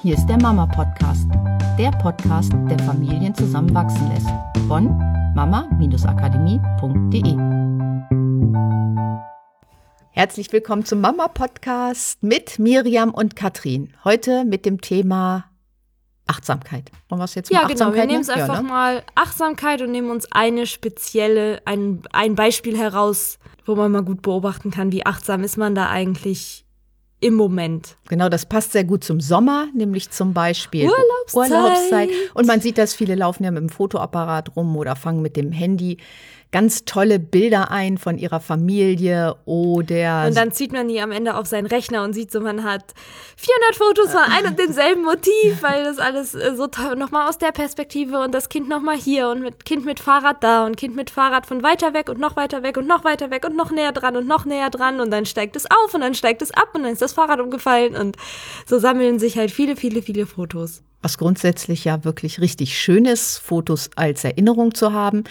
Hier ist der Mama Podcast, der Podcast, der Familien zusammenwachsen lässt. Von mama-akademie.de. Herzlich willkommen zum Mama Podcast mit Miriam und Katrin. Heute mit dem Thema Achtsamkeit. Wollen wir es jetzt mal Ja, genau. Wir nehmen es einfach ja, ne? mal Achtsamkeit und nehmen uns eine spezielle, ein, ein Beispiel heraus, wo man mal gut beobachten kann, wie achtsam ist man da eigentlich im Moment. Genau, das passt sehr gut zum Sommer, nämlich zum Beispiel Urlaubszeit. Urlaubszeit. Und man sieht das, viele laufen ja mit dem Fotoapparat rum oder fangen mit dem Handy ganz tolle Bilder ein von ihrer Familie oder. Und dann zieht man die am Ende auf seinen Rechner und sieht so, man hat 400 Fotos von einem und demselben Motiv, weil das alles äh, so toll, nochmal aus der Perspektive und das Kind nochmal hier und mit Kind mit Fahrrad da und Kind mit Fahrrad von weiter weg und noch weiter weg und noch weiter weg und noch näher dran und noch näher dran und dann steigt es auf und dann steigt es ab und dann ist das Fahrrad umgefallen und so sammeln sich halt viele, viele, viele Fotos was grundsätzlich ja wirklich richtig schön ist, Fotos als Erinnerung zu haben.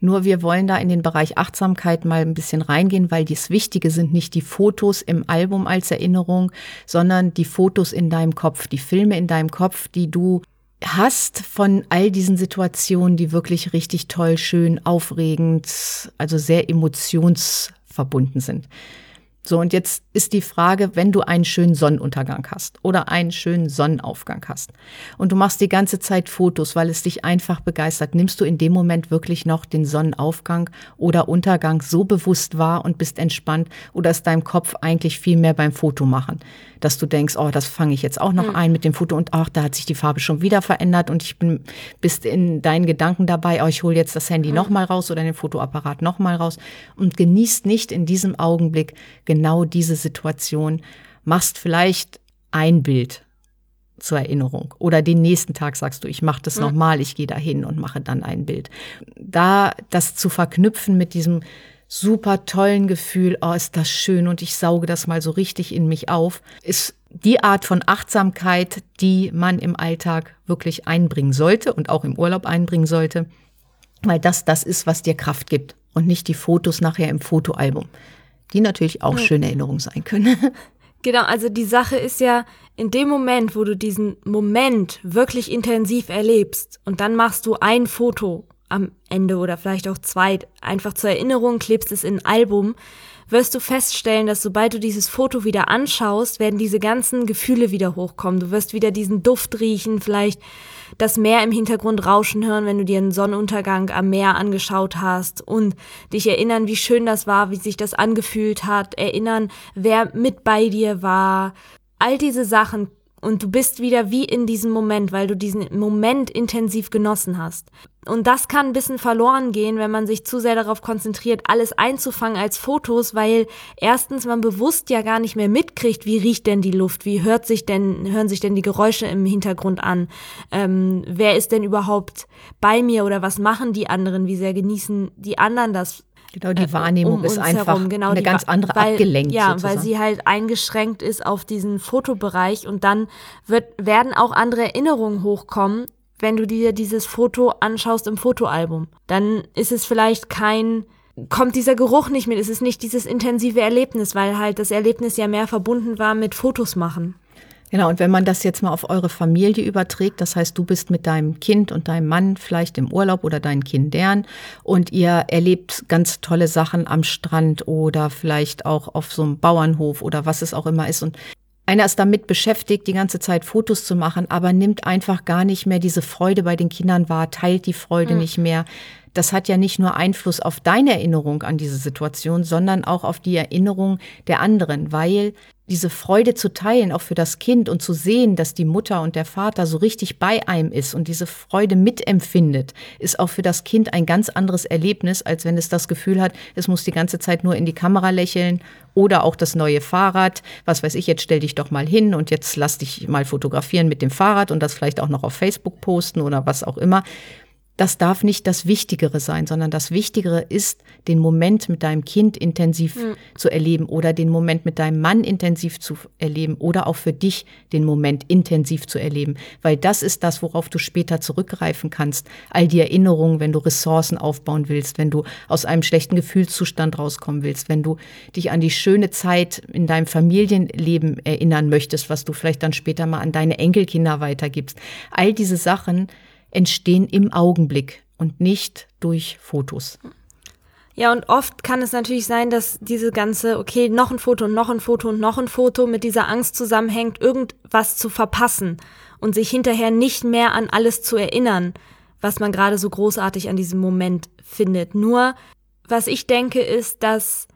Nur wir wollen da in den Bereich Achtsamkeit mal ein bisschen reingehen, weil das Wichtige sind nicht die Fotos im Album als Erinnerung, sondern die Fotos in deinem Kopf, die Filme in deinem Kopf, die du hast von all diesen Situationen, die wirklich richtig toll, schön, aufregend, also sehr emotionsverbunden sind. So, und jetzt ist die Frage, wenn du einen schönen Sonnenuntergang hast oder einen schönen Sonnenaufgang hast und du machst die ganze Zeit Fotos, weil es dich einfach begeistert, nimmst du in dem Moment wirklich noch den Sonnenaufgang oder Untergang so bewusst wahr und bist entspannt oder ist deinem Kopf eigentlich viel mehr beim Fotomachen? dass du denkst, oh, das fange ich jetzt auch noch mhm. ein mit dem Foto und ach, da hat sich die Farbe schon wieder verändert und ich bin bist in deinen Gedanken dabei, oh, ich hole jetzt das Handy mhm. noch mal raus oder den Fotoapparat noch mal raus und genießt nicht in diesem Augenblick genau diese Situation, machst vielleicht ein Bild zur Erinnerung. Oder den nächsten Tag sagst du, ich mache das mhm. nochmal, ich gehe da hin und mache dann ein Bild. Da das zu verknüpfen mit diesem super tollen Gefühl, oh, ist das schön und ich sauge das mal so richtig in mich auf, ist die Art von Achtsamkeit, die man im Alltag wirklich einbringen sollte und auch im Urlaub einbringen sollte, weil das das ist, was dir Kraft gibt und nicht die Fotos nachher im Fotoalbum, die natürlich auch ja. schöne Erinnerungen sein können. Genau, also die Sache ist ja, in dem Moment, wo du diesen Moment wirklich intensiv erlebst und dann machst du ein Foto am Ende oder vielleicht auch zwei einfach zur Erinnerung klebst es in ein Album, wirst du feststellen, dass sobald du dieses Foto wieder anschaust, werden diese ganzen Gefühle wieder hochkommen. Du wirst wieder diesen Duft riechen, vielleicht das Meer im Hintergrund rauschen hören, wenn du dir einen Sonnenuntergang am Meer angeschaut hast und dich erinnern, wie schön das war, wie sich das angefühlt hat, erinnern, wer mit bei dir war. All diese Sachen und du bist wieder wie in diesem Moment, weil du diesen Moment intensiv genossen hast. Und das kann ein bisschen verloren gehen, wenn man sich zu sehr darauf konzentriert, alles einzufangen als Fotos, weil erstens man bewusst ja gar nicht mehr mitkriegt, wie riecht denn die Luft, wie hört sich denn, hören sich denn die Geräusche im Hintergrund an, ähm, wer ist denn überhaupt bei mir oder was machen die anderen, wie sehr genießen die anderen das Genau, die äh, Wahrnehmung um ist einfach genau, eine ganz andere weil, abgelenkt. Ja, sozusagen. weil sie halt eingeschränkt ist auf diesen Fotobereich und dann wird, werden auch andere Erinnerungen hochkommen, wenn du dir dieses Foto anschaust im Fotoalbum. Dann ist es vielleicht kein, kommt dieser Geruch nicht mit, es ist nicht dieses intensive Erlebnis, weil halt das Erlebnis ja mehr verbunden war mit Fotos machen. Genau, und wenn man das jetzt mal auf eure Familie überträgt, das heißt, du bist mit deinem Kind und deinem Mann vielleicht im Urlaub oder deinen Kindern und ihr erlebt ganz tolle Sachen am Strand oder vielleicht auch auf so einem Bauernhof oder was es auch immer ist und einer ist damit beschäftigt, die ganze Zeit Fotos zu machen, aber nimmt einfach gar nicht mehr diese Freude bei den Kindern wahr, teilt die Freude mhm. nicht mehr. Das hat ja nicht nur Einfluss auf deine Erinnerung an diese Situation, sondern auch auf die Erinnerung der anderen, weil diese Freude zu teilen, auch für das Kind und zu sehen, dass die Mutter und der Vater so richtig bei einem ist und diese Freude mitempfindet, ist auch für das Kind ein ganz anderes Erlebnis, als wenn es das Gefühl hat, es muss die ganze Zeit nur in die Kamera lächeln oder auch das neue Fahrrad. Was weiß ich, jetzt stell dich doch mal hin und jetzt lass dich mal fotografieren mit dem Fahrrad und das vielleicht auch noch auf Facebook posten oder was auch immer. Das darf nicht das Wichtigere sein, sondern das Wichtigere ist, den Moment mit deinem Kind intensiv mhm. zu erleben oder den Moment mit deinem Mann intensiv zu erleben oder auch für dich den Moment intensiv zu erleben, weil das ist das, worauf du später zurückgreifen kannst. All die Erinnerungen, wenn du Ressourcen aufbauen willst, wenn du aus einem schlechten Gefühlszustand rauskommen willst, wenn du dich an die schöne Zeit in deinem Familienleben erinnern möchtest, was du vielleicht dann später mal an deine Enkelkinder weitergibst. All diese Sachen entstehen im Augenblick und nicht durch Fotos. Ja, und oft kann es natürlich sein, dass diese ganze, okay, noch ein Foto und noch ein Foto und noch ein Foto mit dieser Angst zusammenhängt, irgendwas zu verpassen und sich hinterher nicht mehr an alles zu erinnern, was man gerade so großartig an diesem Moment findet. Nur, was ich denke, ist, dass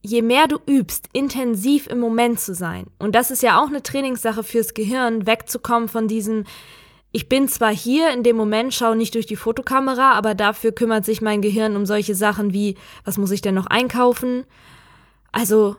je mehr du übst, intensiv im Moment zu sein, und das ist ja auch eine Trainingssache fürs Gehirn, wegzukommen von diesem, ich bin zwar hier in dem Moment, schaue nicht durch die Fotokamera, aber dafür kümmert sich mein Gehirn um solche Sachen wie, was muss ich denn noch einkaufen? Also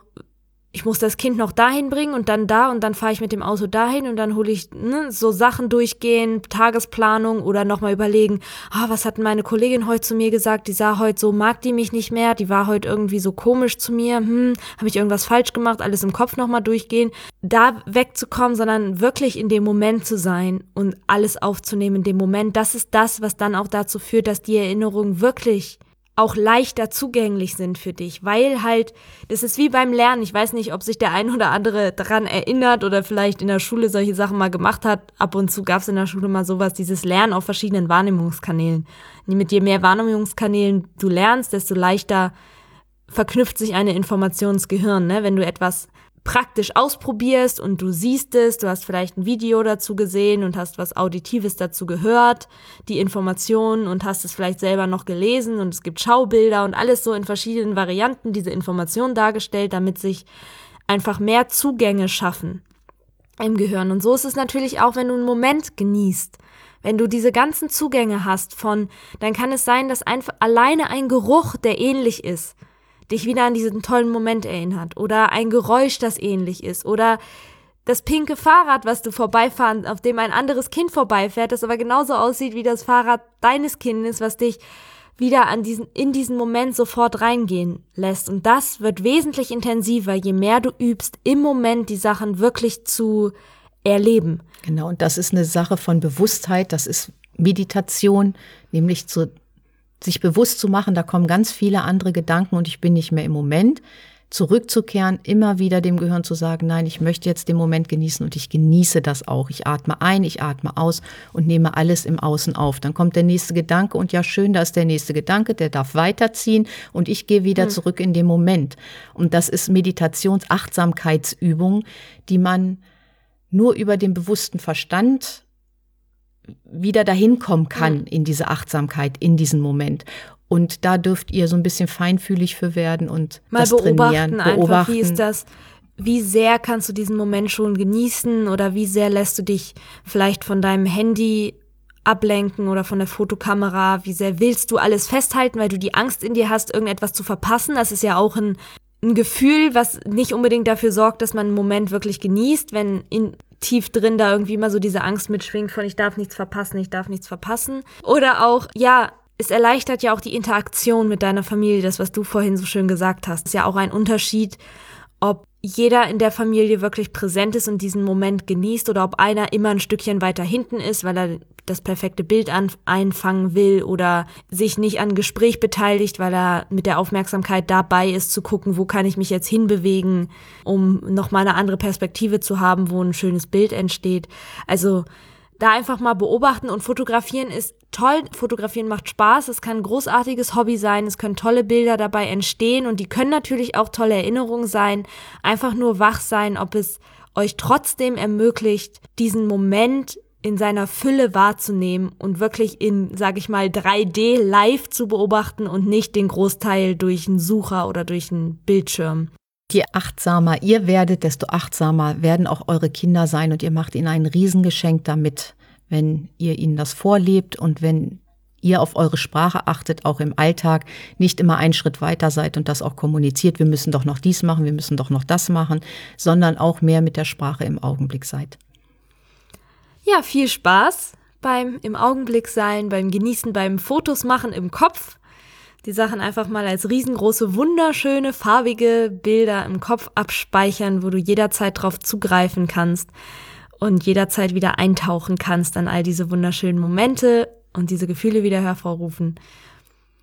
ich muss das Kind noch dahin bringen und dann da und dann fahre ich mit dem Auto dahin und dann hole ich ne, so Sachen durchgehen, Tagesplanung oder nochmal überlegen, ah, was hat meine Kollegin heute zu mir gesagt, die sah heute so, mag die mich nicht mehr, die war heute irgendwie so komisch zu mir, hm, habe ich irgendwas falsch gemacht, alles im Kopf nochmal durchgehen, da wegzukommen, sondern wirklich in dem Moment zu sein und alles aufzunehmen in dem Moment, das ist das, was dann auch dazu führt, dass die Erinnerung wirklich auch leichter zugänglich sind für dich, weil halt, das ist wie beim Lernen. Ich weiß nicht, ob sich der ein oder andere daran erinnert oder vielleicht in der Schule solche Sachen mal gemacht hat. Ab und zu gab es in der Schule mal sowas, dieses Lernen auf verschiedenen Wahrnehmungskanälen. Mit je mehr Wahrnehmungskanälen du lernst, desto leichter verknüpft sich eine Informationsgehirn. Ne? Wenn du etwas praktisch ausprobierst und du siehst es, du hast vielleicht ein Video dazu gesehen und hast was Auditives dazu gehört, die Informationen und hast es vielleicht selber noch gelesen und es gibt Schaubilder und alles so in verschiedenen Varianten diese Informationen dargestellt, damit sich einfach mehr Zugänge schaffen im Gehirn. Und so ist es natürlich auch, wenn du einen Moment genießt. Wenn du diese ganzen Zugänge hast von, dann kann es sein, dass einfach alleine ein Geruch, der ähnlich ist, dich wieder an diesen tollen Moment erinnert oder ein Geräusch, das ähnlich ist oder das pinke Fahrrad, was du vorbeifahren, auf dem ein anderes Kind vorbeifährt, das aber genauso aussieht wie das Fahrrad deines Kindes, was dich wieder an diesen, in diesen Moment sofort reingehen lässt. Und das wird wesentlich intensiver, je mehr du übst, im Moment die Sachen wirklich zu erleben. Genau, und das ist eine Sache von Bewusstheit, das ist Meditation, nämlich zu sich bewusst zu machen, da kommen ganz viele andere Gedanken und ich bin nicht mehr im Moment, zurückzukehren, immer wieder dem Gehirn zu sagen, nein, ich möchte jetzt den Moment genießen und ich genieße das auch. Ich atme ein, ich atme aus und nehme alles im Außen auf. Dann kommt der nächste Gedanke und ja, schön, da ist der nächste Gedanke, der darf weiterziehen und ich gehe wieder mhm. zurück in den Moment. Und das ist Meditations-Achtsamkeitsübung, die man nur über den bewussten Verstand wieder dahin kommen kann in diese Achtsamkeit, in diesen Moment. Und da dürft ihr so ein bisschen feinfühlig für werden und mal das beobachten, trainieren. Einfach, beobachten. Wie ist das? Wie sehr kannst du diesen Moment schon genießen oder wie sehr lässt du dich vielleicht von deinem Handy ablenken oder von der Fotokamera? Wie sehr willst du alles festhalten, weil du die Angst in dir hast, irgendetwas zu verpassen? Das ist ja auch ein, ein Gefühl, was nicht unbedingt dafür sorgt, dass man einen Moment wirklich genießt, wenn in, tief drin da irgendwie immer so diese Angst mitschwingt von ich darf nichts verpassen, ich darf nichts verpassen. Oder auch, ja, es erleichtert ja auch die Interaktion mit deiner Familie, das, was du vorhin so schön gesagt hast. Ist ja auch ein Unterschied, ob jeder in der Familie wirklich präsent ist und diesen Moment genießt oder ob einer immer ein Stückchen weiter hinten ist, weil er das perfekte Bild einfangen will oder sich nicht an Gespräch beteiligt, weil er mit der Aufmerksamkeit dabei ist, zu gucken, wo kann ich mich jetzt hinbewegen, um nochmal eine andere Perspektive zu haben, wo ein schönes Bild entsteht. Also da einfach mal beobachten und fotografieren ist toll. Fotografieren macht Spaß. Es kann ein großartiges Hobby sein. Es können tolle Bilder dabei entstehen und die können natürlich auch tolle Erinnerungen sein. Einfach nur wach sein, ob es euch trotzdem ermöglicht, diesen Moment in seiner Fülle wahrzunehmen und wirklich in, sag ich mal, 3D live zu beobachten und nicht den Großteil durch einen Sucher oder durch einen Bildschirm. Je achtsamer ihr werdet, desto achtsamer werden auch eure Kinder sein und ihr macht ihnen ein Riesengeschenk damit, wenn ihr ihnen das vorlebt und wenn ihr auf eure Sprache achtet, auch im Alltag, nicht immer einen Schritt weiter seid und das auch kommuniziert, wir müssen doch noch dies machen, wir müssen doch noch das machen, sondern auch mehr mit der Sprache im Augenblick seid. Ja, viel Spaß beim im Augenblick sein, beim Genießen, beim Fotos machen im Kopf. Die Sachen einfach mal als riesengroße, wunderschöne, farbige Bilder im Kopf abspeichern, wo du jederzeit drauf zugreifen kannst und jederzeit wieder eintauchen kannst an all diese wunderschönen Momente und diese Gefühle wieder hervorrufen.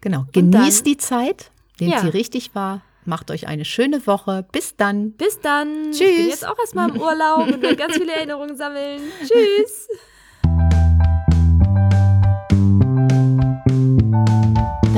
Genau, genießt die Zeit, nehmt ja. sie richtig wahr, macht euch eine schöne Woche. Bis dann. Bis dann. Tschüss. Ich bin jetzt auch erstmal im Urlaub und will ganz viele Erinnerungen sammeln. Tschüss.